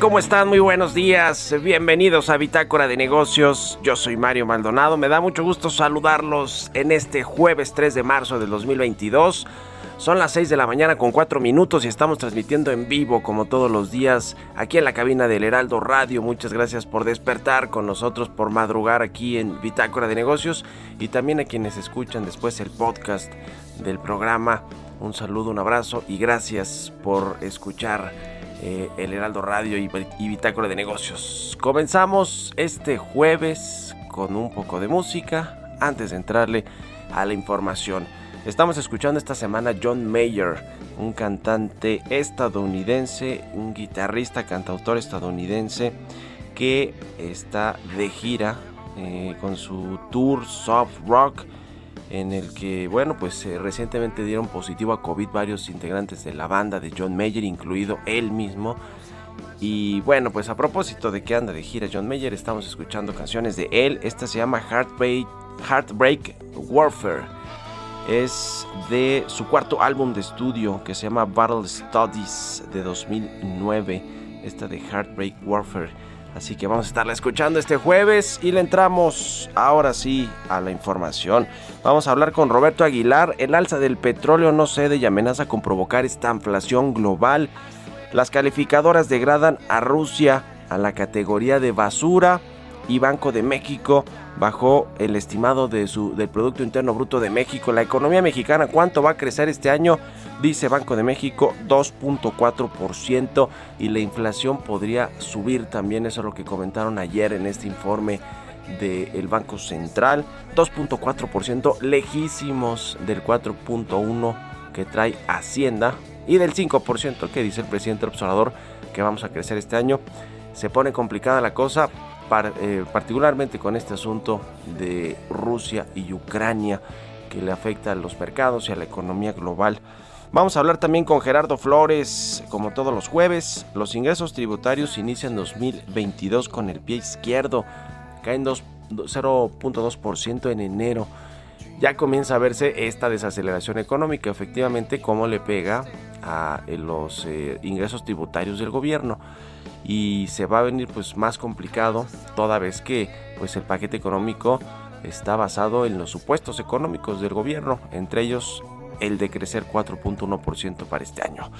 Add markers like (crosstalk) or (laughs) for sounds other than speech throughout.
¿Cómo están? Muy buenos días. Bienvenidos a Bitácora de Negocios. Yo soy Mario Maldonado. Me da mucho gusto saludarlos en este jueves 3 de marzo del 2022. Son las 6 de la mañana con 4 minutos y estamos transmitiendo en vivo como todos los días aquí en la cabina del Heraldo Radio. Muchas gracias por despertar con nosotros, por madrugar aquí en Bitácora de Negocios y también a quienes escuchan después el podcast del programa. Un saludo, un abrazo y gracias por escuchar eh, el Heraldo Radio y, y Bitácora de Negocios. Comenzamos este jueves con un poco de música antes de entrarle a la información. Estamos escuchando esta semana John Mayer, un cantante estadounidense, un guitarrista, cantautor estadounidense que está de gira eh, con su tour soft rock en el que, bueno, pues eh, recientemente dieron positivo a COVID varios integrantes de la banda de John Mayer, incluido él mismo. Y bueno, pues a propósito de que anda de gira John Mayer, estamos escuchando canciones de él. Esta se llama Heartbreak, Heartbreak Warfare. Es de su cuarto álbum de estudio que se llama Battle Studies de 2009. Esta de Heartbreak Warfare. Así que vamos a estarla escuchando este jueves y le entramos ahora sí a la información. Vamos a hablar con Roberto Aguilar. El alza del petróleo no cede y amenaza con provocar esta inflación global. Las calificadoras degradan a Rusia a la categoría de basura y Banco de México bajó el estimado de su, del Producto Interno Bruto de México. La economía mexicana, ¿cuánto va a crecer este año? Dice Banco de México 2.4% y la inflación podría subir también. Eso es lo que comentaron ayer en este informe del Banco Central. 2.4% lejísimos del 4.1% que trae Hacienda y del 5% que dice el presidente observador que vamos a crecer este año. Se pone complicada la cosa, eh, particularmente con este asunto de Rusia y Ucrania que le afecta a los mercados y a la economía global. Vamos a hablar también con Gerardo Flores, como todos los jueves. Los ingresos tributarios inician 2022 con el pie izquierdo, caen 0.2% en enero. Ya comienza a verse esta desaceleración económica, efectivamente, cómo le pega a los eh, ingresos tributarios del gobierno y se va a venir pues más complicado toda vez que pues el paquete económico está basado en los supuestos económicos del gobierno, entre ellos el de crecer 4.1% para este año.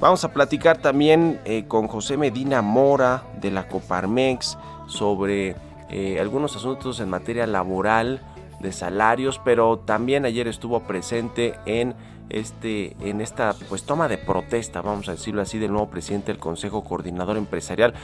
Vamos a platicar también eh, con José Medina Mora de la Coparmex sobre eh, algunos asuntos en materia laboral, de salarios, pero también ayer estuvo presente en este, en esta pues toma de protesta, vamos a decirlo así, del nuevo presidente del Consejo Coordinador Empresarial.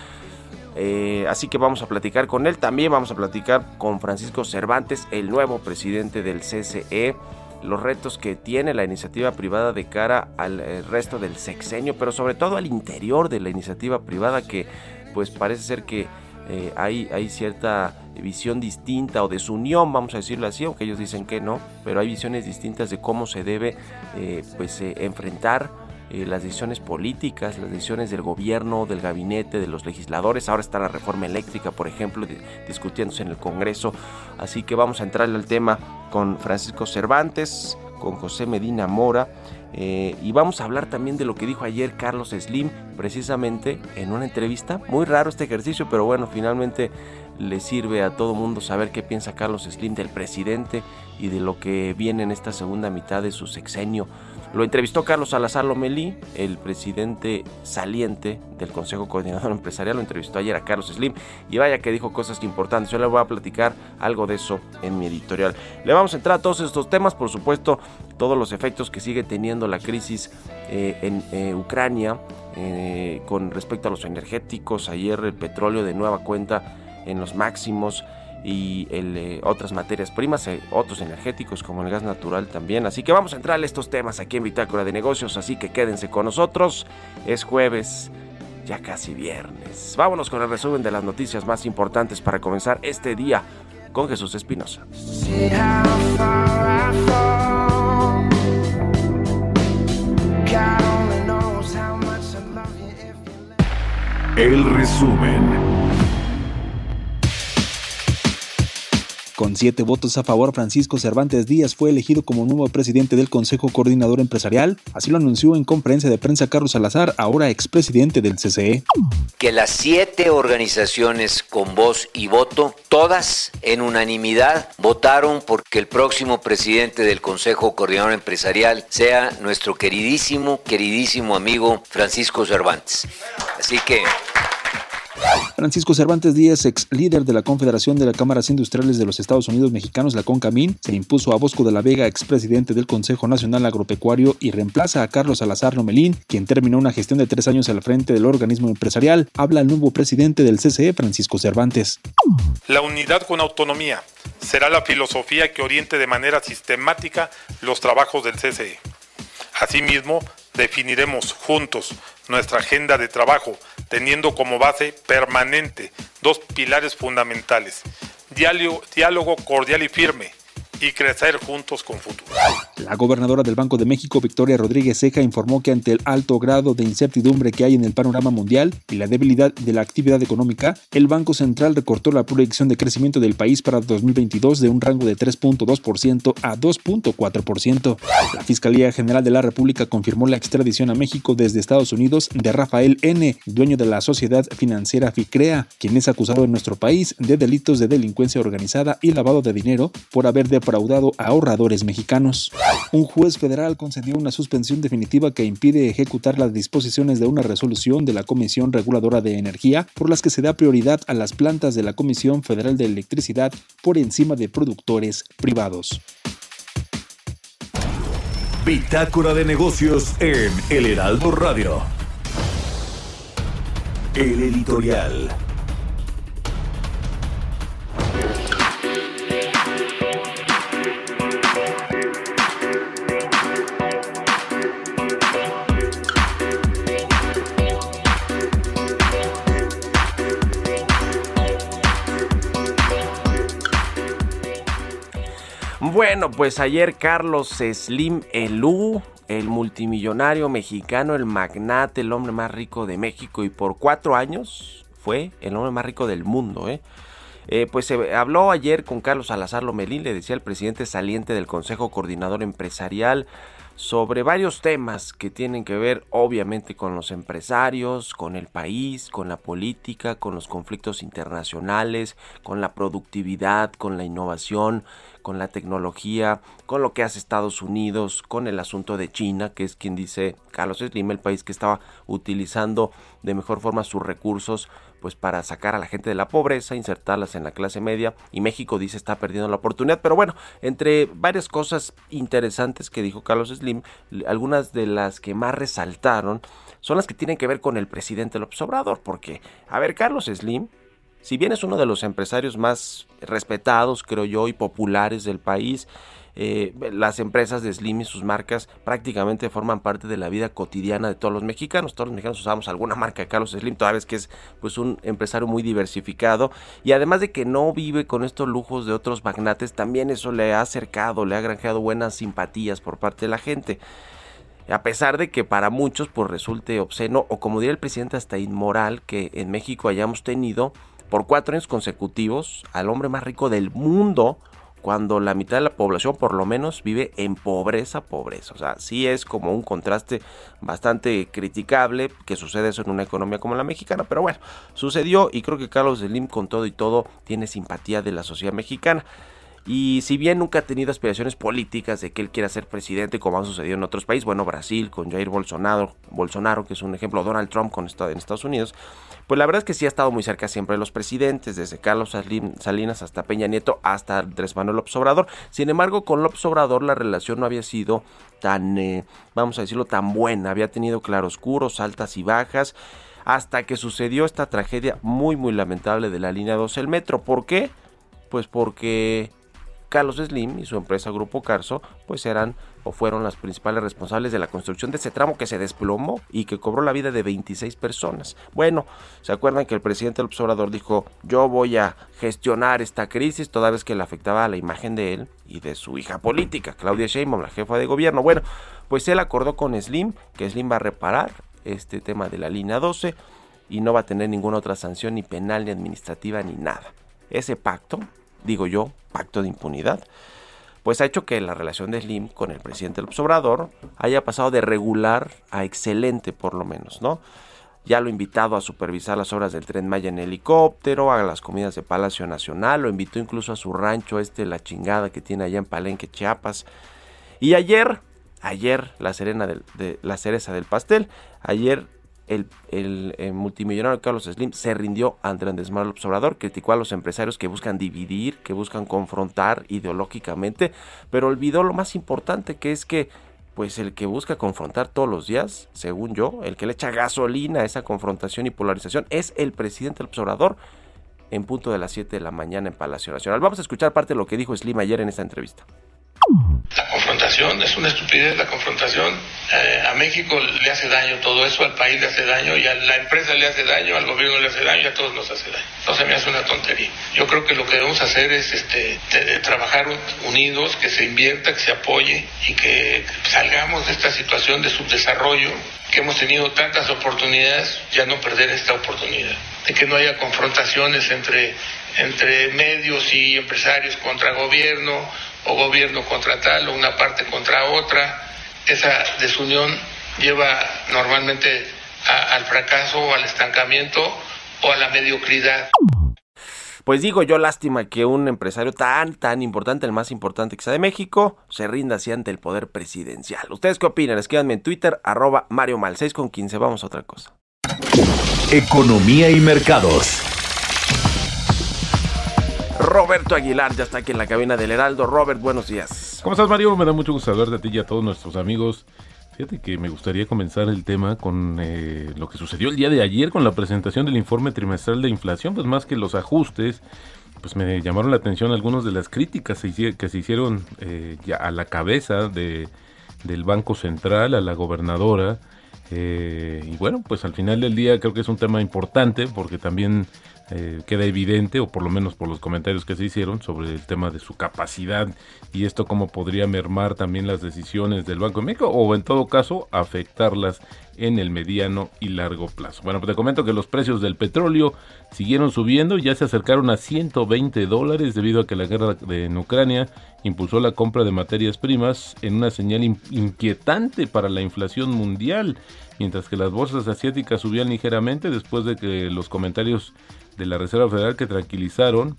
Eh, así que vamos a platicar con él. También vamos a platicar con Francisco Cervantes, el nuevo presidente del CCE los retos que tiene la iniciativa privada de cara al eh, resto del sexenio, pero sobre todo al interior de la iniciativa privada que pues parece ser que eh, hay, hay cierta visión distinta o desunión, vamos a decirlo así, aunque ellos dicen que no, pero hay visiones distintas de cómo se debe eh, pues, eh, enfrentar las decisiones políticas, las decisiones del gobierno, del gabinete, de los legisladores. Ahora está la reforma eléctrica, por ejemplo, discutiéndose en el Congreso. Así que vamos a entrarle al tema con Francisco Cervantes, con José Medina Mora. Eh, y vamos a hablar también de lo que dijo ayer Carlos Slim, precisamente en una entrevista. Muy raro este ejercicio, pero bueno, finalmente le sirve a todo mundo saber qué piensa Carlos Slim del presidente y de lo que viene en esta segunda mitad de su sexenio. Lo entrevistó Carlos Salazar Lomelí, el presidente saliente del Consejo Coordinador (laughs) Empresarial. Lo entrevistó ayer a Carlos Slim y vaya que dijo cosas importantes. Yo le voy a platicar algo de eso en mi editorial. Le vamos a entrar a todos estos temas, por supuesto, todos los efectos que sigue teniendo la crisis eh, en eh, Ucrania eh, con respecto a los energéticos. Ayer el petróleo de nueva cuenta en los máximos y eh, otras materias primas, eh, otros energéticos como el gas natural también. Así que vamos a entrar a estos temas aquí en Bitácora de Negocios, así que quédense con nosotros. Es jueves, ya casi viernes. Vámonos con el resumen de las noticias más importantes para comenzar este día con Jesús Espinosa. El resumen. Con siete votos a favor, Francisco Cervantes Díaz fue elegido como nuevo presidente del Consejo Coordinador Empresarial. Así lo anunció en conferencia de prensa Carlos Salazar, ahora expresidente del CCE. Que las siete organizaciones con voz y voto, todas en unanimidad, votaron porque el próximo presidente del Consejo Coordinador Empresarial sea nuestro queridísimo, queridísimo amigo Francisco Cervantes. Así que Francisco Cervantes Díaz, ex líder de la Confederación de las Cámaras Industriales de los Estados Unidos Mexicanos, la CONCAMIN, se impuso a Bosco de la Vega, expresidente del Consejo Nacional Agropecuario, y reemplaza a Carlos Salazar Nomelín, quien terminó una gestión de tres años al frente del organismo empresarial. Habla el nuevo presidente del CCE, Francisco Cervantes. La unidad con autonomía será la filosofía que oriente de manera sistemática los trabajos del CCE. Asimismo, definiremos juntos nuestra agenda de trabajo, teniendo como base permanente dos pilares fundamentales, diálogo, cordial y firme y crecer juntos con futuro. La gobernadora del Banco de México, Victoria Rodríguez Ceja, informó que ante el alto grado de incertidumbre que hay en el panorama mundial y la debilidad de la actividad económica, el Banco Central recortó la proyección de crecimiento del país para 2022 de un rango de 3.2% a 2.4%. La Fiscalía General de la República confirmó la extradición a México desde Estados Unidos de Rafael N., dueño de la sociedad financiera FICREA, quien es acusado en nuestro país de delitos de delincuencia organizada y lavado de dinero por haber de a ahorradores mexicanos. Un juez federal concedió una suspensión definitiva que impide ejecutar las disposiciones de una resolución de la Comisión Reguladora de Energía por las que se da prioridad a las plantas de la Comisión Federal de Electricidad por encima de productores privados. Bitácora de negocios en El Heraldo Radio. El editorial. Bueno, pues ayer Carlos Slim Elú, el multimillonario mexicano, el magnate, el hombre más rico de México y por cuatro años fue el hombre más rico del mundo, ¿eh? Eh, pues se habló ayer con Carlos Salazar Lomelín, le decía el presidente saliente del Consejo Coordinador Empresarial, sobre varios temas que tienen que ver obviamente con los empresarios, con el país, con la política, con los conflictos internacionales, con la productividad, con la innovación, con la tecnología, con lo que hace Estados Unidos, con el asunto de China, que es quien dice Carlos Slim, el país que estaba utilizando de mejor forma sus recursos pues para sacar a la gente de la pobreza, insertarlas en la clase media y México dice está perdiendo la oportunidad, pero bueno, entre varias cosas interesantes que dijo Carlos Slim algunas de las que más resaltaron son las que tienen que ver con el presidente López Obrador, porque, a ver, Carlos Slim, si bien es uno de los empresarios más respetados, creo yo, y populares del país, eh, las empresas de Slim y sus marcas prácticamente forman parte de la vida cotidiana de todos los mexicanos. Todos los mexicanos usamos alguna marca de Carlos Slim, toda vez que es pues un empresario muy diversificado y además de que no vive con estos lujos de otros magnates, también eso le ha acercado, le ha granjeado buenas simpatías por parte de la gente. A pesar de que para muchos pues resulte obsceno o como diría el presidente hasta inmoral que en México hayamos tenido por cuatro años consecutivos al hombre más rico del mundo cuando la mitad de la población por lo menos vive en pobreza, pobreza. O sea, sí es como un contraste bastante criticable que sucede eso en una economía como la mexicana, pero bueno, sucedió y creo que Carlos Slim con todo y todo tiene simpatía de la sociedad mexicana. Y si bien nunca ha tenido aspiraciones políticas de que él quiera ser presidente, como ha sucedido en otros países, bueno, Brasil con Jair Bolsonaro, Bolsonaro que es un ejemplo, Donald Trump con en Estados Unidos, pues la verdad es que sí ha estado muy cerca siempre de los presidentes, desde Carlos Salinas hasta Peña Nieto, hasta Andrés Manuel López Obrador. Sin embargo, con López Obrador la relación no había sido tan, eh, vamos a decirlo, tan buena. Había tenido claroscuros, altas y bajas, hasta que sucedió esta tragedia muy, muy lamentable de la línea 12 del metro. ¿Por qué? Pues porque Carlos Slim y su empresa Grupo Carso pues eran o fueron las principales responsables de la construcción de ese tramo que se desplomó y que cobró la vida de 26 personas. Bueno, ¿se acuerdan que el presidente López Obrador dijo yo voy a gestionar esta crisis toda vez que le afectaba a la imagen de él y de su hija política, Claudia Sheinbaum, la jefa de gobierno? Bueno, pues él acordó con Slim que Slim va a reparar este tema de la línea 12 y no va a tener ninguna otra sanción ni penal ni administrativa ni nada. Ese pacto digo yo, pacto de impunidad, pues ha hecho que la relación de Slim con el presidente López Obrador haya pasado de regular a excelente por lo menos, ¿no? Ya lo ha invitado a supervisar las obras del tren Maya en helicóptero, a las comidas de Palacio Nacional, lo invitó incluso a su rancho este, la chingada que tiene allá en Palenque, Chiapas. Y ayer, ayer, la, serena de, la cereza del pastel, ayer el, multimillonario Carlos Slim se rindió ante Andrés Manuel Obrador, criticó a los empresarios que buscan dividir, que buscan confrontar ideológicamente, pero olvidó lo más importante que es que pues el que busca confrontar todos los días, según yo, el que le echa gasolina a esa confrontación y polarización es el presidente López Obrador en punto de las 7 de la mañana en Palacio Nacional. Vamos a escuchar parte de lo que dijo Slim ayer en esta entrevista. La confrontación es una estupidez, la confrontación eh, a México le hace daño todo eso, al país le hace daño y a la empresa le hace daño, al gobierno le hace daño y a todos nos hace daño. Entonces me hace una tontería. Yo creo que lo que debemos hacer es este, trabajar unidos, que se invierta, que se apoye y que salgamos de esta situación de subdesarrollo que hemos tenido tantas oportunidades, ya no perder esta oportunidad, de que no haya confrontaciones entre, entre medios y empresarios contra gobierno o gobierno contra tal o una parte contra otra. Esa desunión lleva normalmente al fracaso o al estancamiento o a la mediocridad. Pues digo yo, lástima que un empresario tan, tan importante, el más importante que sea de México, se rinda así ante el poder presidencial. ¿Ustedes qué opinan? Escríbanme en Twitter, arroba Mario Mal, 6 con 15. Vamos a otra cosa. Economía y mercados. Roberto Aguilar ya está aquí en la cabina del Heraldo. Robert, buenos días. ¿Cómo estás, Mario? Me da mucho gusto hablar de ti y a todos nuestros amigos. Fíjate que me gustaría comenzar el tema con eh, lo que sucedió el día de ayer con la presentación del informe trimestral de inflación, pues más que los ajustes, pues me llamaron la atención algunas de las críticas que se hicieron eh, ya a la cabeza de, del Banco Central, a la gobernadora. Eh, y bueno, pues al final del día creo que es un tema importante porque también eh, queda evidente, o por lo menos por los comentarios que se hicieron, sobre el tema de su capacidad y esto cómo podría mermar también las decisiones del Banco de México o en todo caso afectarlas en el mediano y largo plazo. Bueno, pues te comento que los precios del petróleo siguieron subiendo, ya se acercaron a 120 dólares debido a que la guerra en Ucrania impulsó la compra de materias primas en una señal inquietante para la inflación mundial, mientras que las bolsas asiáticas subían ligeramente después de que los comentarios de la Reserva Federal que tranquilizaron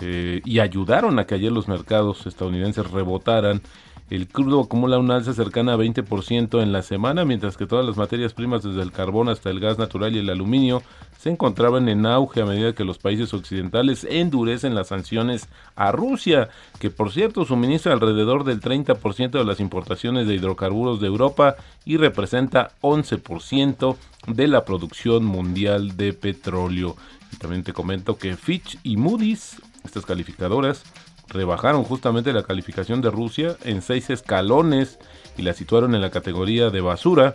eh, y ayudaron a que ayer los mercados estadounidenses rebotaran El crudo acumula un alza cercana a 20% en la semana, mientras que todas las materias primas, desde el carbón hasta el gas natural y el aluminio, se encontraban en auge a medida que los países occidentales endurecen las sanciones a Rusia, que por cierto suministra alrededor del 30% de las importaciones de hidrocarburos de Europa y representa 11% de la producción mundial de petróleo. También te comento que Fitch y Moody's, estas calificadoras, rebajaron justamente la calificación de Rusia en seis escalones y la situaron en la categoría de basura,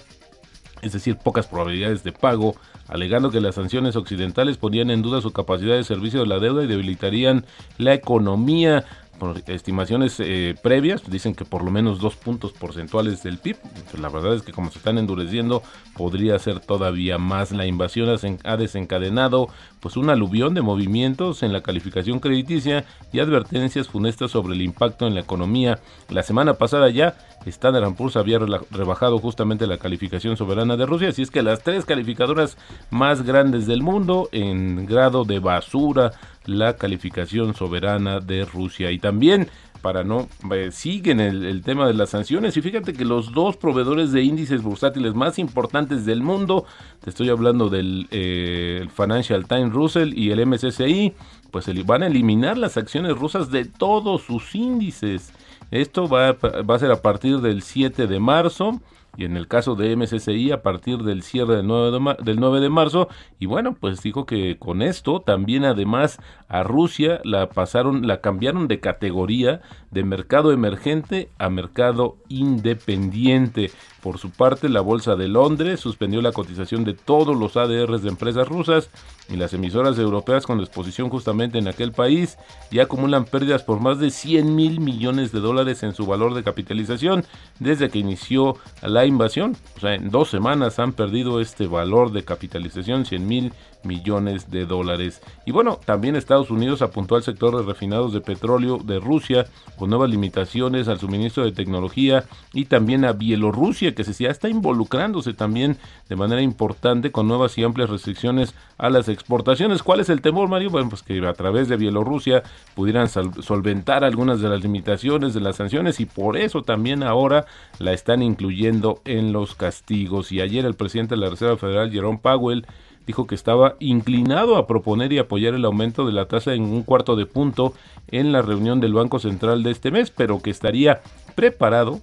es decir, pocas probabilidades de pago, alegando que las sanciones occidentales ponían en duda su capacidad de servicio de la deuda y debilitarían la economía por estimaciones eh, previas, dicen que por lo menos dos puntos porcentuales del PIB. la verdad es que como se están endureciendo, podría ser todavía más. La invasión ha desencadenado pues un aluvión de movimientos en la calificación crediticia y advertencias funestas sobre el impacto en la economía. La semana pasada ya Standard Poor's había rebajado justamente la calificación soberana de Rusia, así es que las tres calificadoras más grandes del mundo en grado de basura la calificación soberana de Rusia. Y también para no eh, siguen el, tema de las sanciones y fíjate que los dos proveedores de índices bursátiles más importantes del mundo te estoy hablando del eh, Financial Times Russell y el MSCI pues van a eliminar las acciones rusas de todos sus índices esto va, a ser a partir del 7 de marzo y en el caso de MSCI a partir del cierre del 9 de, del 9 de marzo. Y bueno pues dijo que con esto también además a Rusia la pasaron la cambiaron de categoría de mercado emergente a mercado independiente por su parte la bolsa de Londres suspendió la cotización de todos los ADRs de empresas rusas y las emisoras europeas con exposición justamente en aquel país ya acumulan pérdidas por más de 100 mil millones de dólares en su valor de capitalización desde que inició la invasión. O sea, en dos semanas han perdido este valor de capitalización, 100 mil millones de dólares. Y bueno, también Estados Unidos apuntó al sector de refinados de petróleo de Rusia con nuevas limitaciones al suministro de tecnología y también a Bielorrusia que se ya está involucrándose también de manera importante con nuevas y amplias restricciones a las exportaciones. ¿Cuál es el temor, Mario? Bueno, pues que a través de Bielorrusia pudieran solventar algunas de las limitaciones de las sanciones y por eso también ahora la están incluyendo en los castigos. Y ayer el presidente de la Reserva Federal, Jerome Powell, dijo que estaba inclinado a proponer y apoyar el aumento de la tasa en un cuarto de punto en la reunión del Banco Central de este mes, pero que estaría preparado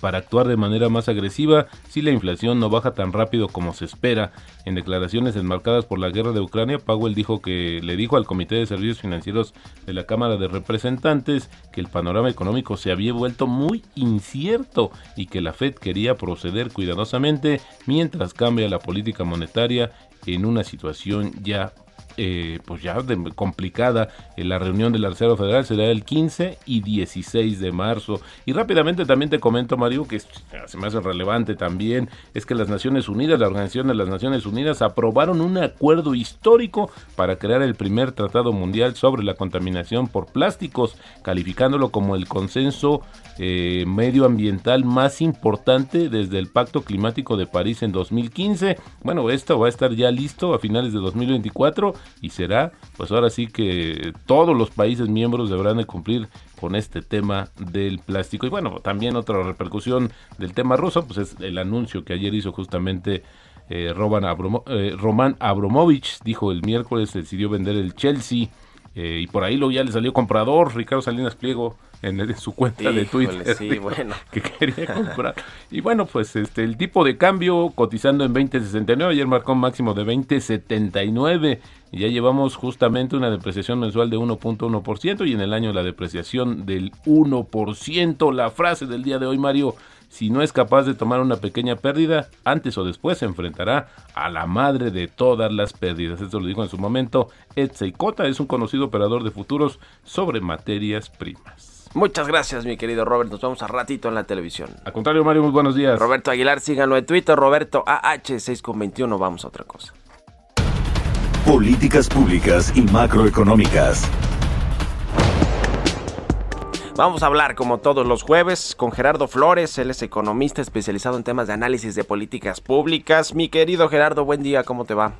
para actuar de manera más agresiva si la inflación no baja tan rápido como se espera. En declaraciones enmarcadas por la guerra de Ucrania, Powell dijo que le dijo al Comité de Servicios Financieros de la Cámara de Representantes que el panorama económico se había vuelto muy incierto y que la Fed quería proceder cuidadosamente mientras cambia la política monetaria en una situación ya eh, pues ya complicada. En la reunión de la Federal será el 15 y 16 de marzo. Y rápidamente también te comento, Mario, que se me hace relevante también, es que las Naciones Unidas, la Organización de las Naciones Unidas, aprobaron un acuerdo histórico para crear el primer tratado mundial sobre la contaminación por plásticos, calificándolo como el consenso eh, medioambiental más importante desde el Pacto Climático de París en 2015. Bueno, esto va a estar ya listo a finales de 2024 y será, pues ahora sí que todos los países miembros deberán de cumplir con este tema del plástico. Y bueno, también otra repercusión del tema ruso, pues es el anuncio que ayer hizo justamente eh, eh, Roman Abramovich, dijo el miércoles, decidió vender el Chelsea. Eh, y por ahí lo ya le salió comprador, Ricardo Salinas Pliego, en, su cuenta de Twitter (laughs) que quería comprar. Y bueno, pues este el tipo de cambio cotizando en 20.69, ayer marcó un máximo de 20.79 y ya llevamos justamente una depreciación mensual de 1.1% y en el año la depreciación del 1%. La frase del día de hoy, Mario, si no es capaz de tomar una pequeña pérdida, antes o después se enfrentará a la madre de todas las pérdidas. Esto lo dijo en su momento Ed Seikota, es un conocido operador de futuros sobre materias primas. Muchas gracias, mi querido Robert. Nos vemos a ratito en la televisión. Al contrario, Mario, muy buenos días. Roberto Aguilar, síganlo en Twitter. Roberto AH6 con 21. Vamos a otra cosa. Políticas públicas y macroeconómicas. Vamos a hablar, como todos los jueves, con Gerardo Flores. Él es economista especializado en temas de análisis de políticas públicas. Mi querido Gerardo, buen día, ¿cómo te va?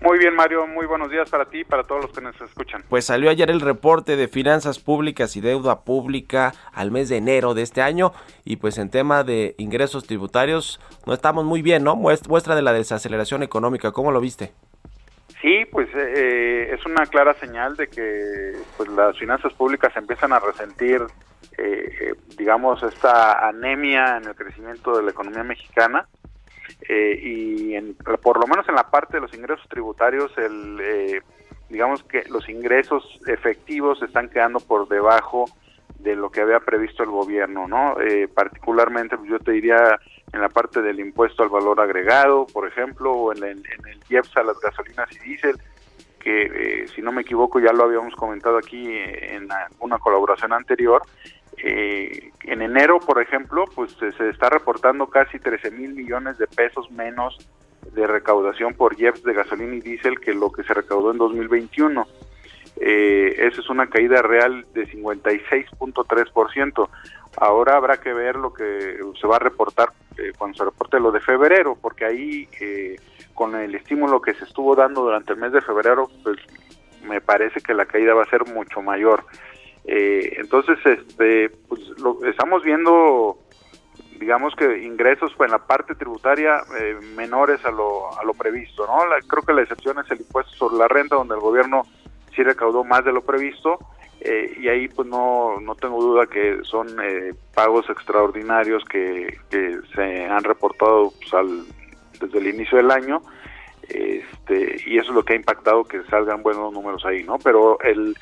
Muy bien, Mario. Muy buenos días para ti y para todos los que nos escuchan. Pues salió ayer el reporte de finanzas públicas y deuda pública al mes de enero de este año y pues en tema de ingresos tributarios no estamos muy bien, ¿no? Muestra de la desaceleración económica. ¿Cómo lo viste? Sí, pues eh, es una clara señal de que pues, las finanzas públicas empiezan a resentir, eh, eh, digamos, esta anemia en el crecimiento de la economía mexicana. y en, por lo menos en la parte de los ingresos tributarios, el, digamos que los ingresos efectivos están quedando por debajo de lo que había previsto el gobierno, ¿no? particularmente, pues, yo te diría en la parte del impuesto al valor agregado, por ejemplo, o en el, en IEPS a las gasolinas y diésel, que eh, si no me equivoco ya lo habíamos comentado aquí en una colaboración anterior. Eh, en enero, por ejemplo, pues se está reportando casi 13 mil millones de pesos menos de recaudación por IEPS de gasolina y diésel que lo que se recaudó en 2021. Eh, esa es una caída real de 56.3%. Ahora habrá que ver lo que se va a reportar eh, cuando se reporte lo de febrero, porque ahí eh, con el estímulo que se estuvo dando durante el mes de febrero, pues me parece que la caída va a ser mucho mayor. Eh, entonces, este, pues lo, estamos viendo, digamos que ingresos en la parte tributaria menores a lo, a lo previsto, ¿no? creo que la excepción es el impuesto sobre la renta, donde el gobierno sí recaudó más de lo previsto, eh, y ahí pues no, no tengo duda que son eh, pagos extraordinarios que, que, se han reportado pues, al, desde el inicio del año este, y eso es lo que ha impactado que salgan buenos números ahí, ¿no? Pero el,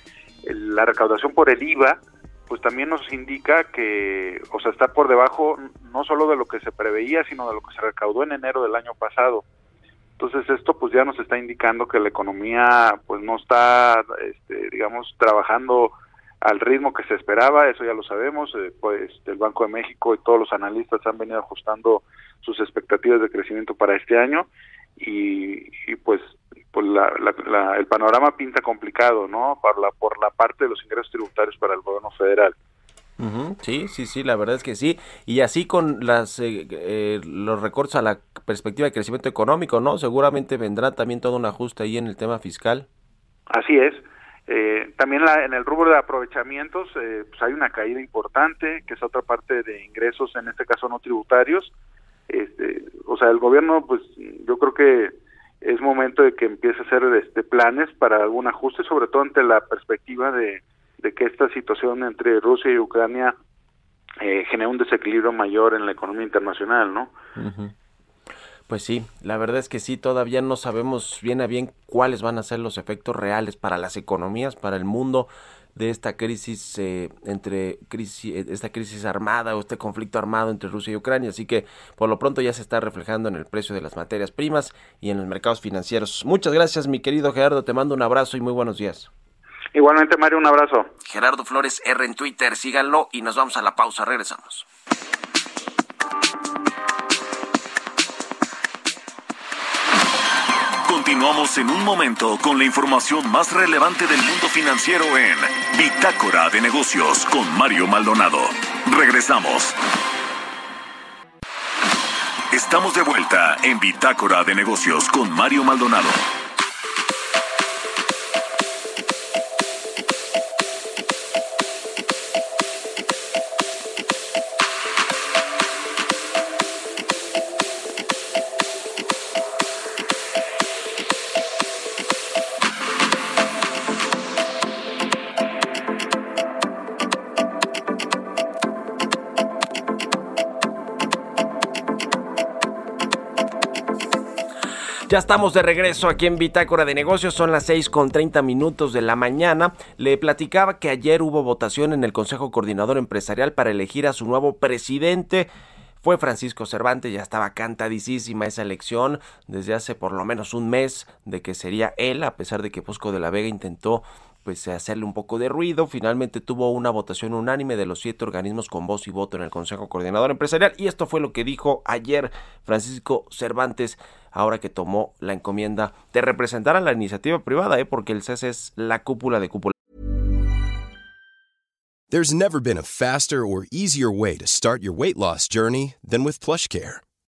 la recaudación por el IVA pues también nos indica que, o sea, está por debajo no solo de lo que se preveía, sino de lo que se recaudó en enero del año pasado. Entonces esto pues ya nos está indicando que la economía pues no está, este, digamos, trabajando al ritmo que se esperaba, eso ya lo sabemos, eh, pues el Banco de México y todos los analistas han venido ajustando sus expectativas de crecimiento para este año y, pues, pues el panorama pinta complicado, ¿no? La, por la parte de los ingresos tributarios para el gobierno federal. Sí, sí, sí, la verdad es que sí. Y así con las eh, eh, los recortes a la perspectiva de crecimiento económico, ¿no? Seguramente vendrá también todo un ajuste ahí en el tema fiscal. Así es. Eh, también la, en el rubro de aprovechamientos, pues hay una caída importante, que es otra parte de ingresos, en este caso no tributarios. Este, o sea, el gobierno, pues yo creo que es momento de que empiece a hacer este, planes para algún ajuste, sobre todo ante la perspectiva de de que esta situación entre Rusia y Ucrania eh, genera un desequilibrio mayor en la economía internacional, ¿no? Pues sí, la verdad es que sí, todavía no sabemos bien a bien cuáles van a ser los efectos reales para las economías, para el mundo de esta crisis eh, entre crisis, eh, esta crisis armada o este conflicto armado entre Rusia y Ucrania. Así que por lo pronto ya se está reflejando en el precio de las materias primas y en los mercados financieros. Muchas gracias, mi querido Gerardo. Te mando un abrazo y muy buenos días. Igualmente, Mario, un abrazo. Gerardo Flores R en Twitter, síganlo y nos vamos a la pausa, regresamos. Continuamos en un momento con la información más relevante del mundo financiero en Bitácora de Negocios con Mario Maldonado. Regresamos. Estamos de vuelta en Bitácora de Negocios con Mario Maldonado. Ya estamos de regreso aquí en Bitácora de Negocios, son las 6 con 30 minutos de la mañana. Le platicaba que ayer hubo votación en el Consejo Coordinador Empresarial para elegir a su nuevo presidente. Fue Francisco Cervantes, ya estaba cantadísima esa elección desde hace por lo menos un mes de que sería él, a pesar de que Bosco de la Vega intentó pues hacerle un poco de ruido. Finalmente tuvo una votación unánime de los siete organismos con voz y voto en el Consejo Coordinador Empresarial. Y esto fue lo que dijo ayer Francisco Cervantes, ahora que tomó la encomienda de representar a la iniciativa privada, ¿eh? porque el CES es la cúpula de cúpula. There's never been a faster or easier way to start your weight loss journey than with plush care.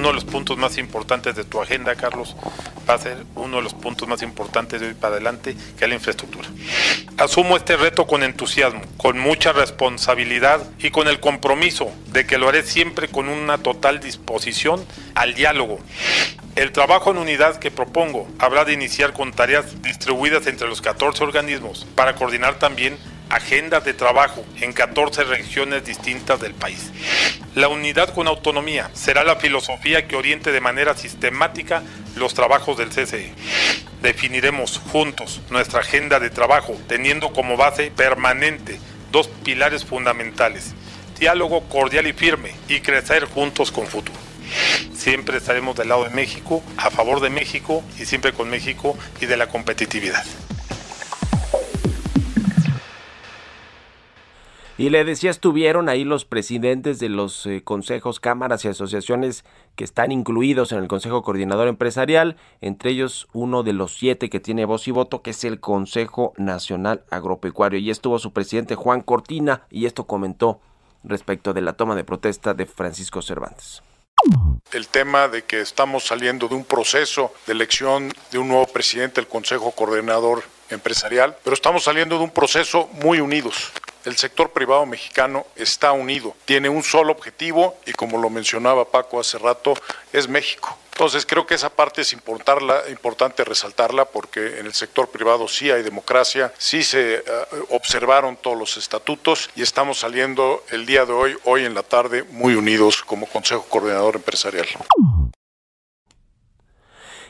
Uno de los puntos más importantes de tu agenda, Carlos, va a ser uno de los puntos más importantes de hoy para adelante, que es la infraestructura. Asumo este reto con entusiasmo, con mucha responsabilidad y con el compromiso de que lo haré siempre con una total disposición al diálogo. El trabajo en unidad que propongo habrá de iniciar con tareas distribuidas entre los 14 organismos para coordinar también agendas de trabajo en 14 regiones distintas del país. La unidad con autonomía será la filosofía que oriente de manera sistemática los trabajos del CCE. Definiremos juntos nuestra agenda de trabajo teniendo como base permanente dos pilares fundamentales, diálogo cordial y firme y crecer juntos con futuro. Siempre estaremos del lado de México, a favor de México y siempre con México y de la competitividad. Y le decía, estuvieron ahí los presidentes de los eh, consejos, cámaras y asociaciones que están incluidos en el Consejo Coordinador Empresarial, entre ellos uno de los siete que tiene voz y voto, que es el Consejo Nacional Agropecuario. Y estuvo su presidente Juan Cortina y esto comentó respecto de la toma de protesta de Francisco Cervantes. El tema de que estamos saliendo de un proceso de elección de un nuevo presidente del Consejo Coordinador Empresarial, pero estamos saliendo de un proceso muy unidos. El sector privado mexicano está unido, tiene un solo objetivo y como lo mencionaba Paco hace rato, es México. Entonces creo que esa parte es importante resaltarla porque en el sector privado sí hay democracia, sí se uh, observaron todos los estatutos y estamos saliendo el día de hoy, hoy en la tarde, muy unidos como Consejo Coordinador Empresarial.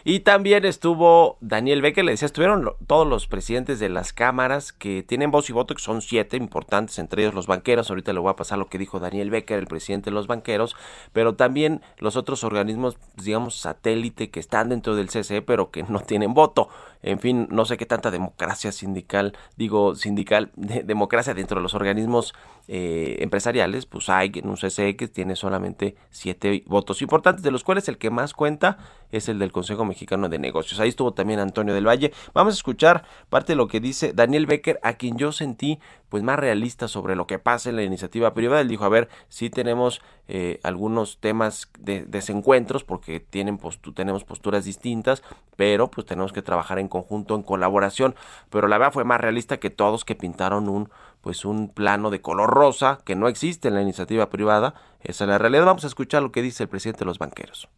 Y también estuvo Daniel Becker, le decía, estuvieron todos los presidentes de las cámaras que tienen voz y voto, que son siete importantes, entre ellos los banqueros. Ahorita le voy a pasar lo que dijo Daniel Becker, el presidente de los banqueros, pero también los otros organismos, digamos, satélite que están dentro del CCE, pero que no tienen voto. En fin, no sé qué tanta democracia sindical, digo sindical, (laughs) de, democracia dentro de los organismos eh, empresariales, pues hay en un CCE que tiene solamente siete votos importantes, de los cuales el que más cuenta es el del Consejo Mexicano de Negocios. Ahí estuvo también Antonio del Valle. Vamos a escuchar parte de lo que dice Daniel Becker, a quien yo sentí pues más realista sobre lo que pasa en la iniciativa privada. Él dijo, a ver, sí tenemos eh, algunos temas de desencuentros porque tienen postu tenemos posturas distintas, pero pues tenemos que trabajar en conjunto, en colaboración. Pero la verdad fue más realista que todos que pintaron un pues un plano de color rosa que no existe en la iniciativa privada. Esa es la realidad. Vamos a escuchar lo que dice el presidente de los banqueros.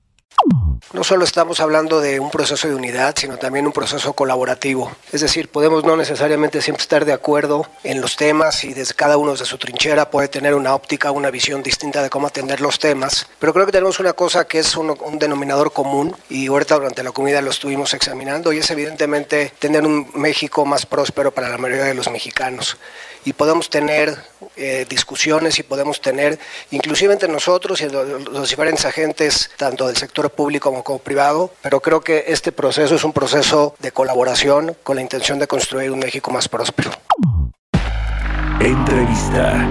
No solo estamos hablando de un proceso de unidad, sino también un proceso colaborativo. Es decir, podemos no necesariamente siempre estar de acuerdo en los temas y desde cada uno de su trinchera puede tener una óptica, una visión distinta de cómo atender los temas. Pero creo que tenemos una cosa que es un, un denominador común y ahorita durante la comida lo estuvimos examinando y es evidentemente tener un México más próspero para la mayoría de los mexicanos y podemos tener eh, discusiones y podemos tener, inclusive entre nosotros y los diferentes agentes, tanto del sector público como, como privado, pero creo que este proceso es un proceso de colaboración con la intención de construir un México más próspero. Entrevista.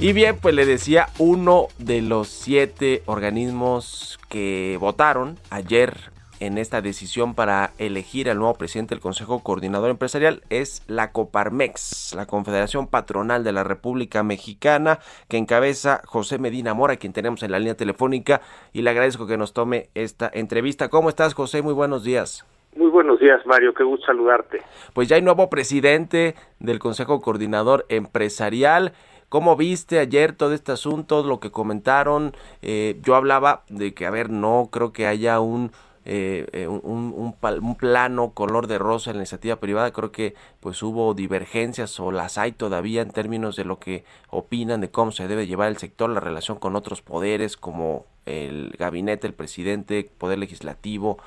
Y bien, pues le decía, uno de los siete organismos que votaron ayer en esta decisión para elegir al nuevo presidente del Consejo Coordinador Empresarial es la Coparmex, la Confederación Patronal de la República Mexicana, que encabeza José Medina Mora, quien tenemos en la línea telefónica, y le agradezco que nos tome esta entrevista. ¿Cómo estás, José? Muy buenos días. Muy buenos días, Mario. Qué gusto saludarte. Pues ya hay nuevo presidente del Consejo Coordinador Empresarial. ¿Cómo viste ayer todo este asunto, lo que comentaron? Eh, yo hablaba de que, a ver, no creo que haya un eh, un, un, plano color de rosa en la iniciativa privada, creo que pues hubo divergencias o las hay todavía en términos de lo que opinan de cómo se debe llevar el sector, la relación con otros poderes como el gabinete, el presidente, poder legislativo,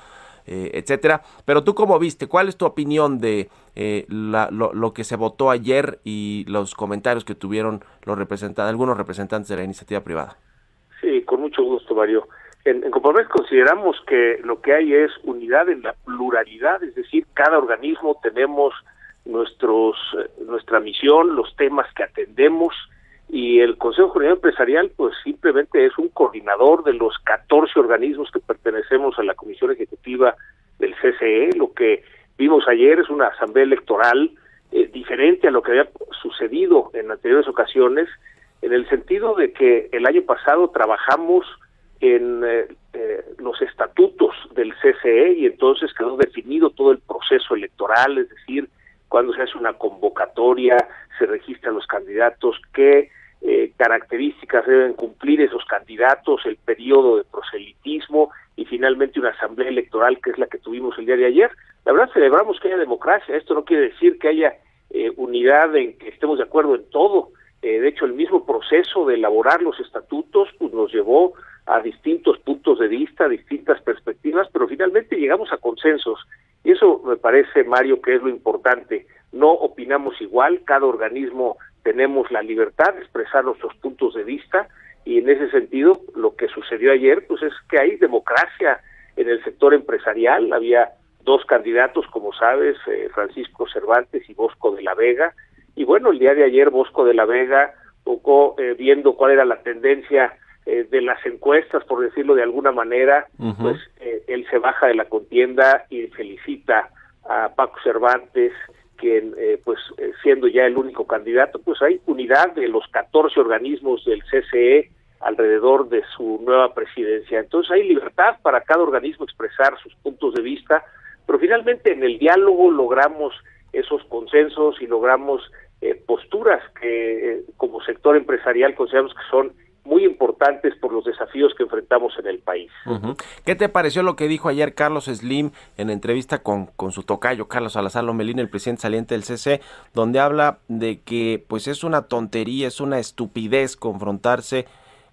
eh, etcétera. Pero tú cómo viste, ¿cuál es tu opinión de eh, lo, que se votó ayer y los comentarios que tuvieron los representantes, algunos representantes de la iniciativa privada? Sí, con mucho gusto, Mario. En, en consideramos que lo que hay es unidad en la pluralidad, es decir, cada organismo tenemos nuestros eh, nuestra misión, los temas que atendemos y el Consejo Coordinador Empresarial pues simplemente es un coordinador de los 14 organismos que pertenecemos a la Comisión Ejecutiva del CCE. Lo que vimos ayer es una asamblea electoral eh, diferente a lo que había sucedido en anteriores ocasiones, en el sentido de que el año pasado trabajamos en eh, eh, los estatutos del CCE y entonces quedó definido todo el proceso electoral, es decir, cuando se hace una convocatoria, se registran los candidatos, qué eh, características deben cumplir esos candidatos, el periodo de proselitismo y finalmente una asamblea electoral que es la que tuvimos el día de ayer. La verdad celebramos que haya democracia, esto no quiere decir que haya eh, unidad en que estemos de acuerdo en todo. El mismo proceso de elaborar los estatutos pues, nos llevó a distintos puntos de vista, distintas perspectivas, pero finalmente llegamos a consensos. Y eso me parece, Mario, que es lo importante. No opinamos igual, cada organismo tenemos la libertad de expresar nuestros puntos de vista y en ese sentido lo que sucedió ayer pues es que hay democracia en el sector empresarial, había dos candidatos como sabes, eh, Francisco Cervantes y Bosco de la Vega y bueno, el día de ayer Bosco de la Vega poco eh, viendo cuál era la tendencia eh, de las encuestas, por decirlo de alguna manera, pues él se baja de la contienda y felicita a Paco Cervantes que eh, pues eh, siendo ya el único candidato, pues hay unidad de los 14 organismos del CCE alrededor de su nueva presidencia. Entonces hay libertad para cada organismo expresar sus puntos de vista, pero finalmente en el diálogo logramos esos consensos y logramos eh, posturas que como sector empresarial consideramos que son muy importantes por los desafíos que enfrentamos en el país. ¿Qué te pareció lo que dijo ayer Carlos Slim en entrevista con, con su tocayo Carlos Salazar Lomelín, el presidente saliente del CC, donde habla de que pues es una tontería, es una estupidez confrontarse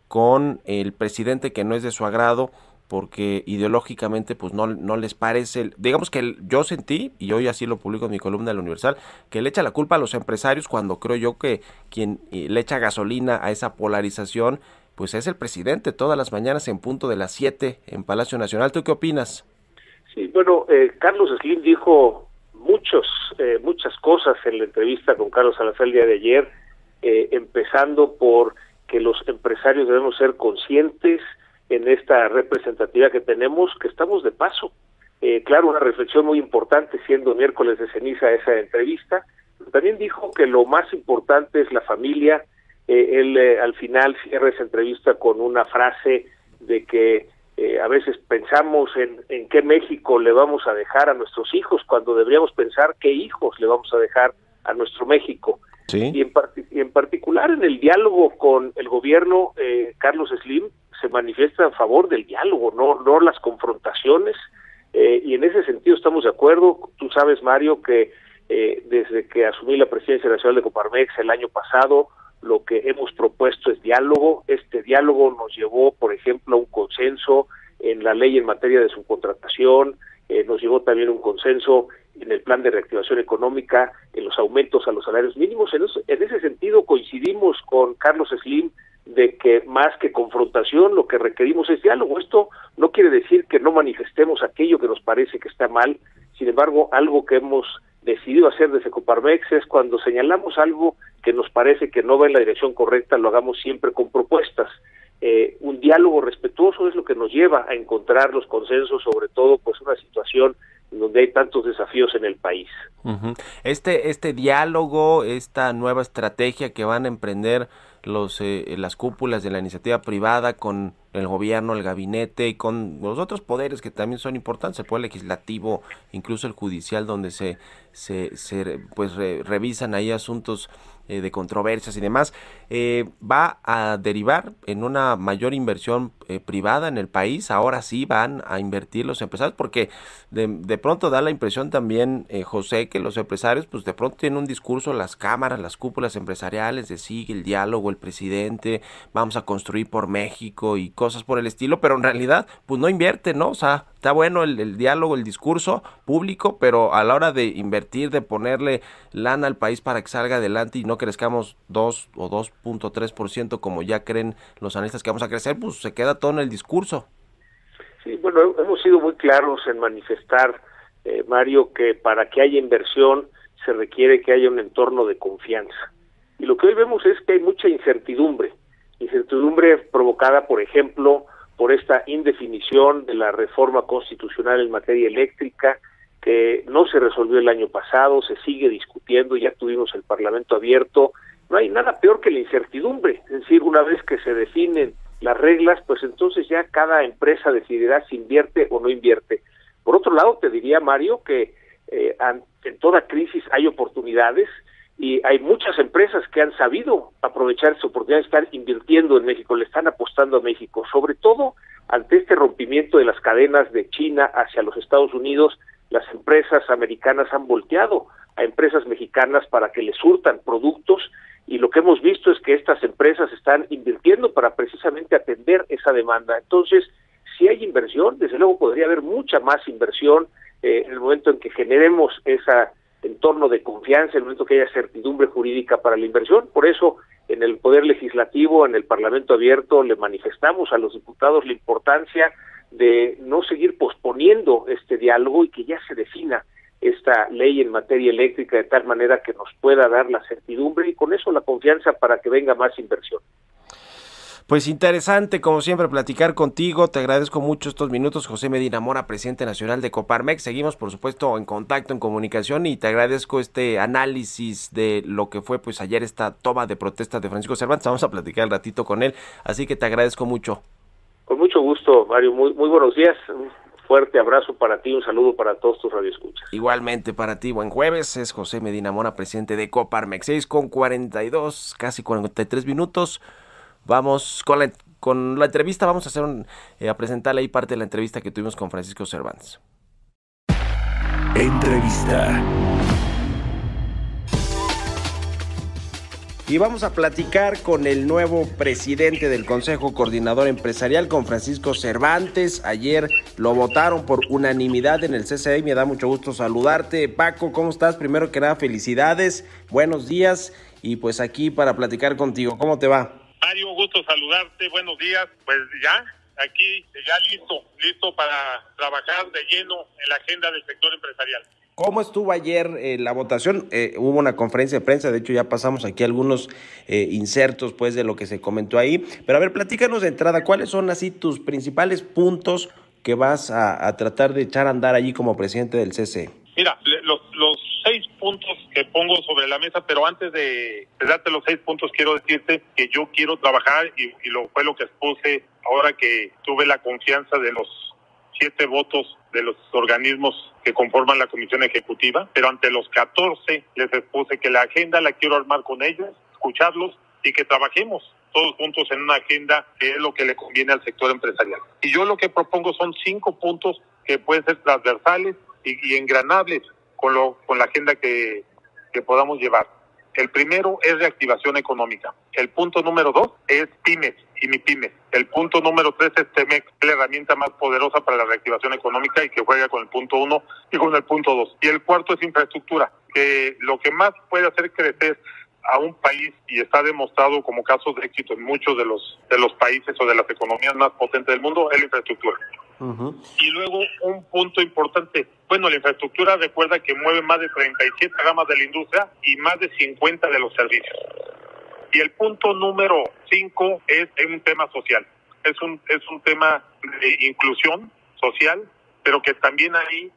con el presidente que no es de su agrado porque ideológicamente pues no, no les parece, digamos que yo sentí, y hoy así lo publico en mi columna de la Universal, que le echa la culpa a los empresarios cuando creo yo que quien eh, le echa gasolina a esa polarización pues es el presidente todas las mañanas en punto de las 7 en Palacio Nacional. ¿Tú qué opinas? Sí, bueno, eh, Carlos Slim dijo muchos, eh, muchas cosas en la entrevista con Carlos Salazar el día de ayer, empezando por que los empresarios debemos ser conscientes en esta representatividad que tenemos, que estamos de paso. Eh, claro, una reflexión muy importante siendo miércoles de ceniza esa entrevista. También dijo que lo más importante es la familia. Eh, él eh, al final cierra esa entrevista con una frase de que a veces pensamos en, en qué México le vamos a dejar a nuestros hijos cuando deberíamos pensar qué hijos le vamos a dejar a nuestro México. Y, en y en particular en el diálogo con el gobierno, Carlos Slim se manifiesta a favor del diálogo, no, no las confrontaciones, eh, y en ese sentido estamos de acuerdo. Tú sabes, Mario, que eh, desde que asumí la presidencia nacional de Coparmex el año pasado, lo que hemos propuesto es diálogo. Este diálogo nos llevó, por ejemplo, a un consenso en la ley en materia de subcontratación, eh, nos llevó también un consenso en el plan de reactivación económica, en los aumentos a los salarios mínimos. En, en ese sentido coincidimos con Carlos Slim de que más que confrontación lo que requerimos es diálogo. Esto no quiere decir que no manifestemos aquello que nos parece que está mal, sin embargo, algo que hemos decidido hacer desde Coparmex es cuando señalamos algo que nos parece que no va en la dirección correcta, lo hagamos siempre con propuestas. Eh, un diálogo respetuoso es lo que nos lleva a encontrar los consensos, sobre todo pues una situación donde hay tantos desafíos en el país. Este este diálogo, esta nueva estrategia que van a emprender los, eh, las cúpulas de la iniciativa privada con el gobierno, el gabinete y con los otros poderes que también son importantes, el poder legislativo, incluso el judicial, donde se, se, se pues revisan ahí asuntos eh, de controversias y demás, eh, va a derivar en una mayor inversión eh, privada en el país. Ahora sí van a invertir los empresarios, porque de, de pronto da la impresión también, José, que los empresarios, pues de pronto tienen un discurso, las cámaras, las cúpulas empresariales, de sí, el diálogo, el presidente, vamos a construir por México y cosas por el estilo, pero en realidad, pues no invierte, ¿no? O sea, está bueno el, diálogo, el discurso público, pero a la hora de invertir, de ponerle lana al país para que salga adelante y no crezcamos 2 o 2.3% como ya creen los analistas que vamos a crecer, pues se queda todo en el discurso. Sí, bueno, hemos sido muy claros en manifestar, eh, Mario, que para que haya inversión se requiere que haya un entorno de confianza. Y lo que hoy vemos es que hay mucha incertidumbre, incertidumbre provocada, por ejemplo, por esta indefinición de la reforma constitucional en materia eléctrica, que no se resolvió el año pasado, se sigue discutiendo, ya tuvimos el Parlamento abierto. No hay nada peor que la incertidumbre, es decir, una vez que se definen las reglas, pues entonces ya cada empresa decidirá si invierte o no invierte. Por otro lado, te diría, Mario, que eh, en toda crisis hay oportunidades y hay muchas empresas que han sabido aprovechar esa oportunidad estar invirtiendo en México, le están apostando a México, sobre todo ante este rompimiento de las cadenas de China hacia los Estados Unidos, las empresas americanas han volteado a empresas mexicanas para que les surtan productos y lo que hemos visto es que estas empresas están invirtiendo para precisamente atender esa demanda. Entonces, si hay inversión, desde luego podría haber mucha más inversión eh, en el momento en que generemos ese entorno de confianza, en el momento que haya certidumbre jurídica para la inversión. Por eso, en el Poder Legislativo, en el Parlamento Abierto, le manifestamos a los diputados la importancia de no seguir posponiendo este diálogo y que ya se defina esta ley en materia eléctrica de tal manera que nos pueda dar la certidumbre y con eso la confianza para que venga más inversión. Pues interesante, como siempre, platicar contigo. Te agradezco mucho estos minutos, José Medina Mora, presidente nacional de Coparmex. Seguimos, por supuesto, en contacto, en comunicación y te agradezco este análisis de lo que fue, pues, ayer esta toma de protesta de Francisco Cervantes. Vamos a platicar el ratito con él, así que te agradezco mucho. Con mucho gusto, Mario. Muy, muy buenos días fuerte abrazo para ti, un saludo para todos tus radioescuchas. Igualmente para ti, buen jueves, es José Medina Mora, presidente de Coparmex, 6 con 42, casi 43 minutos. Vamos con la, con la entrevista, vamos a hacer un, eh, a presentarle ahí parte de la entrevista que tuvimos con Francisco Cervantes. Entrevista. Y vamos a platicar con el nuevo presidente del Consejo Coordinador Empresarial, con Francisco Cervantes. Ayer lo votaron por unanimidad en el CCI. Me da mucho gusto saludarte. Paco, ¿cómo estás? Primero que nada, felicidades, buenos días. Y pues aquí para platicar contigo, ¿cómo te va? Mario, gusto saludarte. Buenos días. Pues ya, aquí ya listo, listo para trabajar de lleno en la agenda del sector empresarial. ¿Cómo estuvo ayer eh, la votación? Eh, hubo una conferencia de prensa, de hecho ya pasamos aquí algunos eh, insertos pues de lo que se comentó ahí. Pero a ver, platícanos de entrada, ¿cuáles son así tus principales puntos que vas a, a tratar de echar a andar allí como presidente del CC? Mira, los, los seis puntos que pongo sobre la mesa, pero antes de, darte los seis puntos, quiero decirte que yo quiero trabajar y, lo fue lo que expuse ahora que tuve la confianza de los siete votos de los organismos que conforman la comisión ejecutiva, pero ante los 14 les expuse que la agenda la quiero armar con ellos, escucharlos y que trabajemos todos juntos en una agenda que es lo que le conviene al sector empresarial. Y yo lo que propongo son cinco puntos que pueden ser transversales y engranables con, lo, con la agenda que, que podamos llevar. El primero es reactivación económica. El punto número dos es pymes y mi pyme. El punto número tres es TEMEC, la herramienta más poderosa para la reactivación económica y que juega con el punto uno y con el punto dos. Y el cuarto es infraestructura, que lo que más puede hacer crecer a un país y está demostrado como casos de éxito en muchos de los de los países o de las economías más potentes del mundo es la infraestructura. Y luego un punto importante, bueno, la infraestructura recuerda que mueve más de 37 ramas de la industria y más de 50 de los servicios. Y el punto número 5 es, un tema social, es un, es un tema de inclusión social, pero que también ahí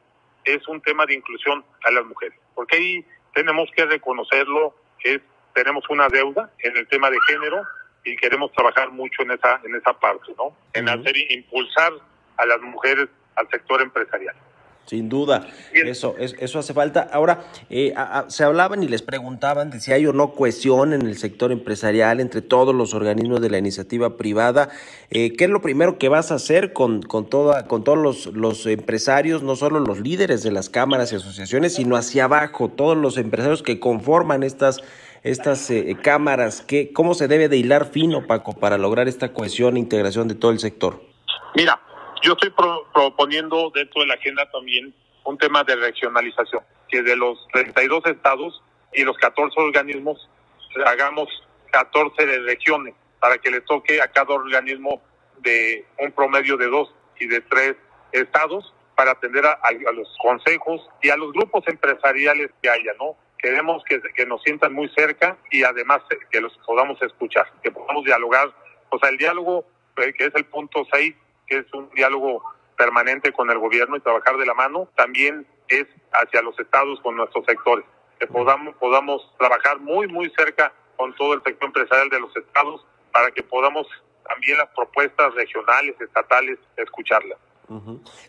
es un tema de inclusión a las mujeres, porque ahí tenemos que reconocerlo, que es, tenemos una deuda en el tema de género y queremos trabajar mucho en esa en esa parte, ¿no? En hacer impulsar a las mujeres al sector empresarial. Sin duda, eso, es- eso hace falta. Ahora, eh, a- a- se hablaban y les preguntaban de si hay o no cohesión en el sector empresarial entre todos los organismos de la iniciativa privada. Eh, ¿Qué es lo primero que vas a hacer con, con, toda, con todos los, los empresarios, no solo los líderes de las cámaras y asociaciones, sino hacia abajo, todos los empresarios que conforman estas, estas eh, cámaras? ¿Qué, ¿Cómo se debe de hilar fino, Paco, para lograr esta cohesión e integración de todo el sector? Mira, Yo estoy pro- proponiendo dentro de la agenda también un tema de regionalización, que de los 32 estados y los 14 organismos hagamos 14 de regiones para que le toque a cada organismo de un promedio de dos y de tres estados para atender a, los consejos y a los grupos empresariales que haya, ¿no? Queremos que, que nos sientan muy cerca y además que los podamos escuchar, que podamos dialogar. O sea, el diálogo, eh, que es el punto 6, que es un diálogo permanente con el gobierno y trabajar de la mano, también es hacia los estados con nuestros sectores, que podamos, podamos trabajar muy, muy cerca con todo el sector empresarial de los estados para que podamos también las propuestas regionales, estatales, escucharlas.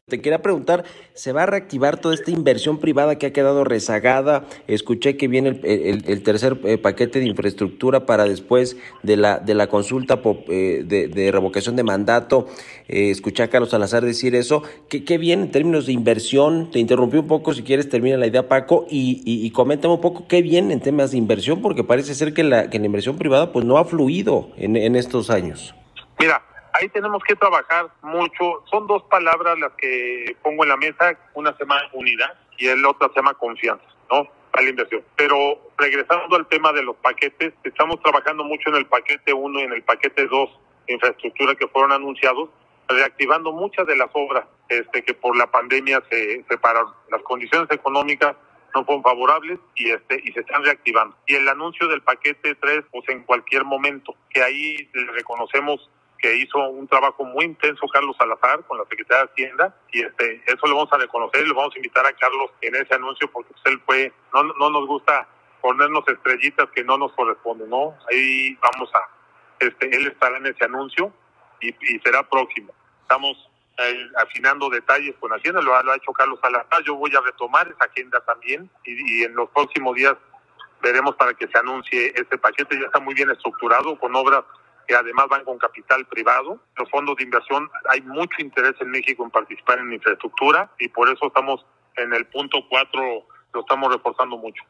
Te quería preguntar, ¿se va a reactivar toda esta inversión privada que ha quedado rezagada? Escuché que viene el, tercer eh, paquete de infraestructura para después de la, de la consulta eh, de, revocación de mandato. Eh, escuché a Carlos Salazar decir eso. ¿Qué, viene en términos de inversión? Te interrumpí un poco, si quieres termina la idea, Paco, y, y, y coméntame un poco qué viene en temas de inversión, porque parece ser que la, que la inversión privada pues no ha fluido en, en estos años. Mira, ahí tenemos que trabajar mucho. Son dos palabras las que pongo en la mesa. Una se llama unidad y el otro se llama confianza, ¿no? Para la inversión. Pero regresando al tema de los paquetes, estamos trabajando mucho en el paquete 1 y en el paquete 2 de infraestructura que fueron anunciados, reactivando muchas de las obras este, que por la pandemia se, se pararon. Las condiciones económicas no fueron favorables y este y se están reactivando. Y el anuncio del paquete 3, pues en cualquier momento, que ahí le reconocemos que hizo un trabajo muy intenso Carlos Salazar con la Secretaría de Hacienda y este eso lo vamos a reconocer y lo vamos a invitar a Carlos en ese anuncio porque pues, él fue no no nos gusta ponernos estrellitas que no nos corresponden, ¿no? Ahí vamos a este él estará en ese anuncio y, será próximo. Estamos eh, afinando detalles con Hacienda, lo, ha- lo ha hecho Carlos Salazar, yo voy a retomar esa agenda también y, y en los próximos días veremos para que se anuncie este paquete, ya está muy bien estructurado con obras que además van con capital privado. Los fondos de inversión, hay mucho interés en México en participar en infraestructura y por eso estamos en el punto 4, lo estamos reforzando mucho.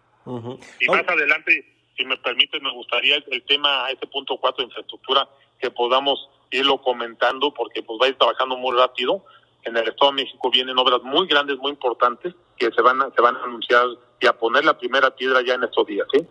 Y más adelante, si me permite, me gustaría el tema ese punto 4 de infraestructura que podamos irlo comentando porque pues va a ir trabajando muy rápido. En el Estado de México vienen obras muy grandes, muy importantes que se van a, se van a anunciar y a poner la primera piedra ya en estos días, ¿sí?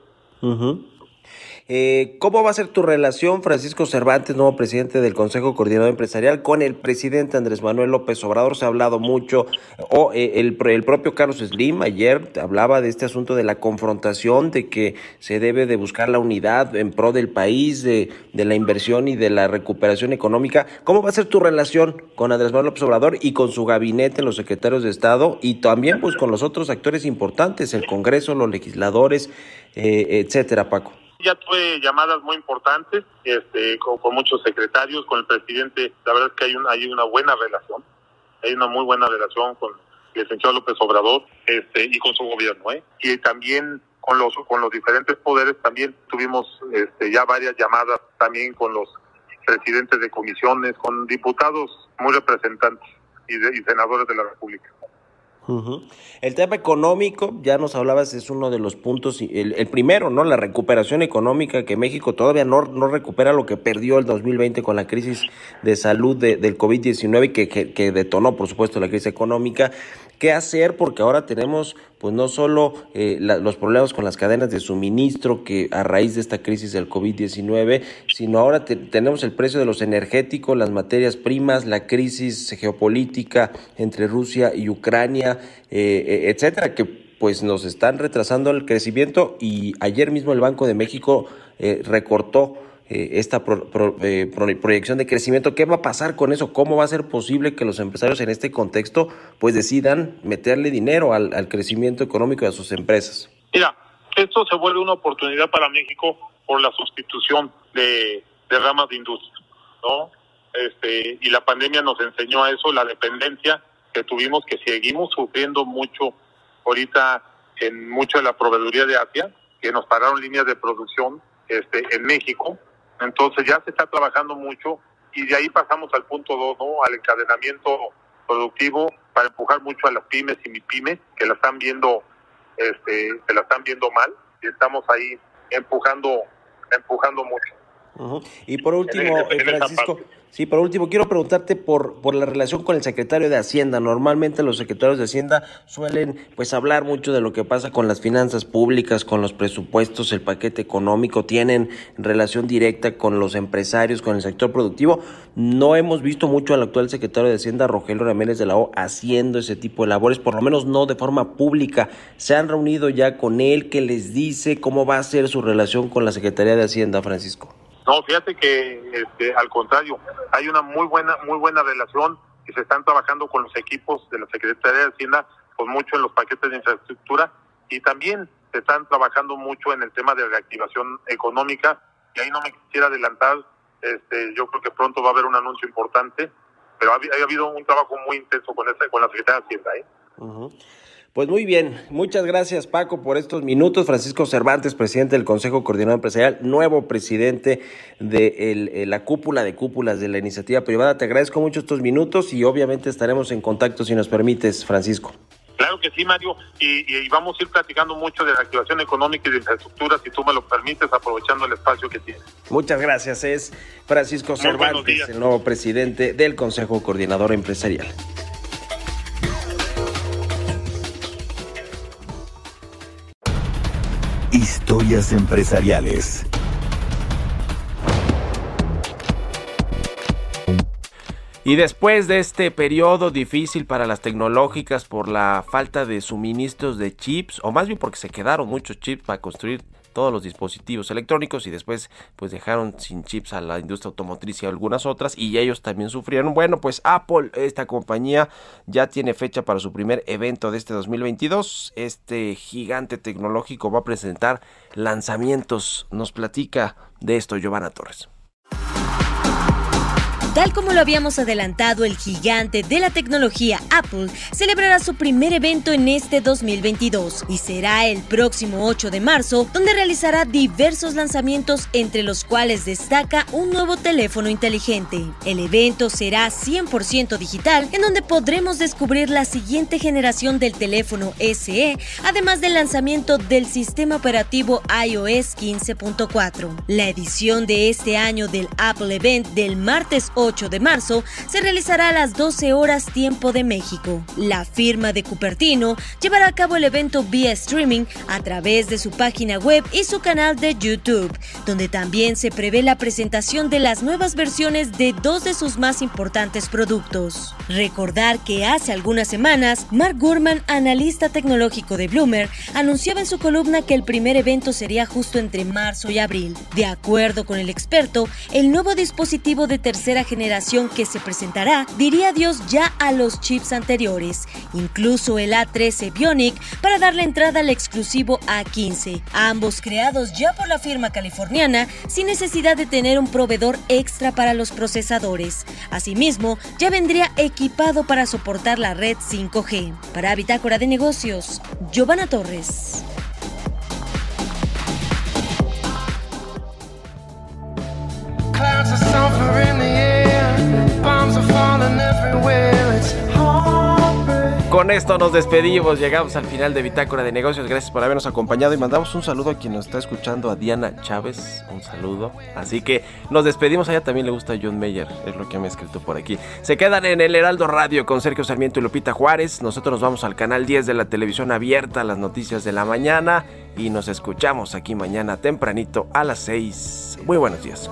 Eh, ¿Cómo va a ser tu relación, Francisco Cervantes, nuevo presidente del Consejo Coordinador Empresarial, con el presidente Andrés Manuel López Obrador? Se ha hablado mucho, o eh, el, el propio Carlos Slim ayer hablaba de este asunto de la confrontación, de que se debe de buscar la unidad en pro del país, de, de la inversión y de la recuperación económica. ¿Cómo va a ser tu relación con Andrés Manuel López Obrador y con su gabinete, los secretarios de Estado y también pues con los otros actores importantes, el Congreso, los legisladores, eh, etcétera, Paco? Ya tuve llamadas muy importantes este, con, muchos secretarios, con el presidente. La verdad es que hay, un, hay una buena relación, hay una muy buena relación con el licenciado López Obrador este, y con su gobierno. ¿eh? Y también con los, con los diferentes poderes, también tuvimos este, ya varias llamadas también con los presidentes de comisiones, con diputados muy representantes y, de- y senadores de la República. El tema económico, ya nos hablabas, es uno de los puntos, el, el primero, ¿no? La recuperación económica, que México todavía no, no recupera lo que perdió el 2020 con la crisis de salud de- del COVID-19, que, que, que detonó, por supuesto, la crisis económica. ¿Qué hacer? Porque ahora tenemos, pues no solo eh, los problemas con las cadenas de suministro, que a raíz de esta crisis del COVID-19, sino ahora te- tenemos el precio de los energéticos, las materias primas, la crisis geopolítica entre Rusia y Ucrania, eh, eh, etcétera, que pues nos están retrasando el crecimiento y ayer mismo el Banco de México recortó eh, esta pro- pro- eh, pro- proyección de crecimiento. ¿Qué va a pasar con eso? ¿Cómo va a ser posible que los empresarios en este contexto pues decidan meterle dinero al, al crecimiento económico de sus empresas? Mira, esto se vuelve una oportunidad para México por la sustitución de, de ramas de industria, ¿no? Este, y la pandemia nos enseñó a eso, la dependencia que tuvimos, que seguimos sufriendo mucho ahorita en mucho de la proveeduría de Asia, que nos pararon líneas de producción este, en México. Entonces ya se está trabajando mucho y de ahí pasamos al punto dos, ¿no? Al encadenamiento productivo para empujar mucho a las pymes y mi pymes que la están viendo, este, se la están viendo mal y estamos ahí empujando, empujando mucho. Y por último, eh, Francisco, sí, por último, quiero preguntarte por, por la relación con el secretario de Hacienda. Normalmente los secretarios de Hacienda suelen pues hablar mucho de lo que pasa con las finanzas públicas, con los presupuestos, el paquete económico, tienen relación directa con los empresarios, con el sector productivo. No hemos visto mucho al actual secretario de Hacienda, Rogelio Ramírez de la O, haciendo ese tipo de labores, por lo menos no de forma pública. ¿Se han reunido ya con él? ¿Qué les dice? ¿Cómo va a ser su relación con la Secretaría de Hacienda, Francisco? No, fíjate que este, al contrario, hay una muy buena, muy buena relación y se están trabajando con los equipos de la Secretaría de Hacienda, pues mucho en los paquetes de infraestructura y también se están trabajando mucho en el tema de reactivación económica y ahí no me quisiera adelantar, este, yo creo que pronto va a haber un anuncio importante, pero ha, ha habido un trabajo muy intenso con esta, con la Secretaría de Hacienda. ¿eh? Pues muy bien, muchas gracias Paco por estos minutos. Francisco Cervantes, presidente del Consejo Coordinador Empresarial, nuevo presidente de el, eh, la cúpula de cúpulas de la iniciativa privada. Te agradezco mucho estos minutos y obviamente estaremos en contacto si nos permites, Francisco. Claro que sí, Mario, y, y vamos a ir platicando mucho de la activación económica y de infraestructura, si tú me lo permites, aprovechando el espacio que tienes. Muchas gracias. Es Francisco Cervantes, el nuevo presidente del Consejo Coordinador Empresarial. Empresariales. Y después de este periodo difícil para las tecnológicas por la falta de suministros de chips, o más bien porque se quedaron muchos chips para construir todos los dispositivos electrónicos y después pues dejaron sin chips a la industria automotriz y a algunas otras y ellos también sufrieron. Bueno, pues Apple, esta compañía ya tiene fecha para su primer evento de este 2022. Este gigante tecnológico va a presentar lanzamientos. Nos platica de esto Giovanna Torres. Tal como lo habíamos adelantado, el gigante de la tecnología Apple celebrará su primer evento en este 2022 y será el próximo 8 de marzo, donde realizará diversos lanzamientos entre los cuales destaca un nuevo teléfono inteligente. El evento será 100% digital, en donde podremos descubrir la siguiente generación del teléfono SE, además del lanzamiento del sistema operativo iOS 15.4. La edición de este año del Apple Event del martes 8 de marzo se realizará a las 12 horas tiempo de México. La firma de Cupertino llevará a cabo el evento vía streaming a través de su página web y su canal de YouTube, donde también se prevé la presentación de las nuevas versiones de dos de sus más importantes productos. Recordar que hace algunas semanas, Mark Gurman, analista tecnológico de Bloomer, anunciaba en su columna que el primer evento sería justo entre marzo y abril. De acuerdo con el experto, el nuevo dispositivo de tercera generación que se presentará diría adiós ya a los chips anteriores, incluso el A13 Bionic, para darle entrada al exclusivo A15, ambos creados ya por la firma californiana sin necesidad de tener un proveedor extra para los procesadores. Asimismo, ya vendría equipado para soportar la red 5G. Para Bitácora de Negocios, Giovanna Torres. Con esto nos despedimos, llegamos al final de Bitácora de Negocios. Gracias por habernos acompañado y mandamos un saludo a quien nos está escuchando, a Diana Chávez. Un saludo. Así que nos despedimos. A ella también le gusta John Mayer, es lo que me ha escrito por aquí. Se quedan en el Heraldo Radio con Sergio Sarmiento y Lupita Juárez. Nosotros nos vamos al canal 10 de la televisión abierta, las noticias de la mañana. Y nos escuchamos aquí mañana tempranito a las 6. Muy buenos días.